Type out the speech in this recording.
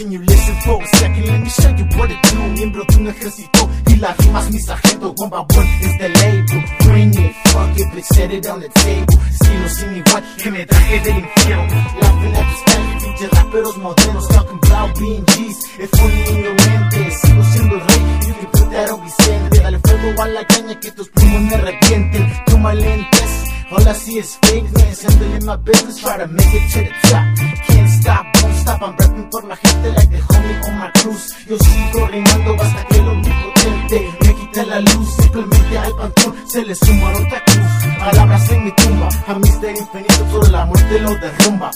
Can you listen for a second? Let me show you what it do. Miembro de un ejército y las rimas mi sargento One by one is the label. Bring it, fuck it, bitch, set it on the table. Estilo sin igual que me traje del infierno. Laughing at the sky, pinche raperos modernos Talking about being G's, es funny en mi mente Sigo siendo el rey, you can put that on Vicente Dale fuego a la caña que tus primos me arrepienten Toma lentes, all I see is fakeness Handling my business, try to make it to the top like the homie on my cruise. Yo sigo rimando hasta que lo omnipotente me quita la luz, simplemente al panteón se le suma otra cruz. Palabras en mi tumba, a mister infinito, toda la muerte lo derrumba.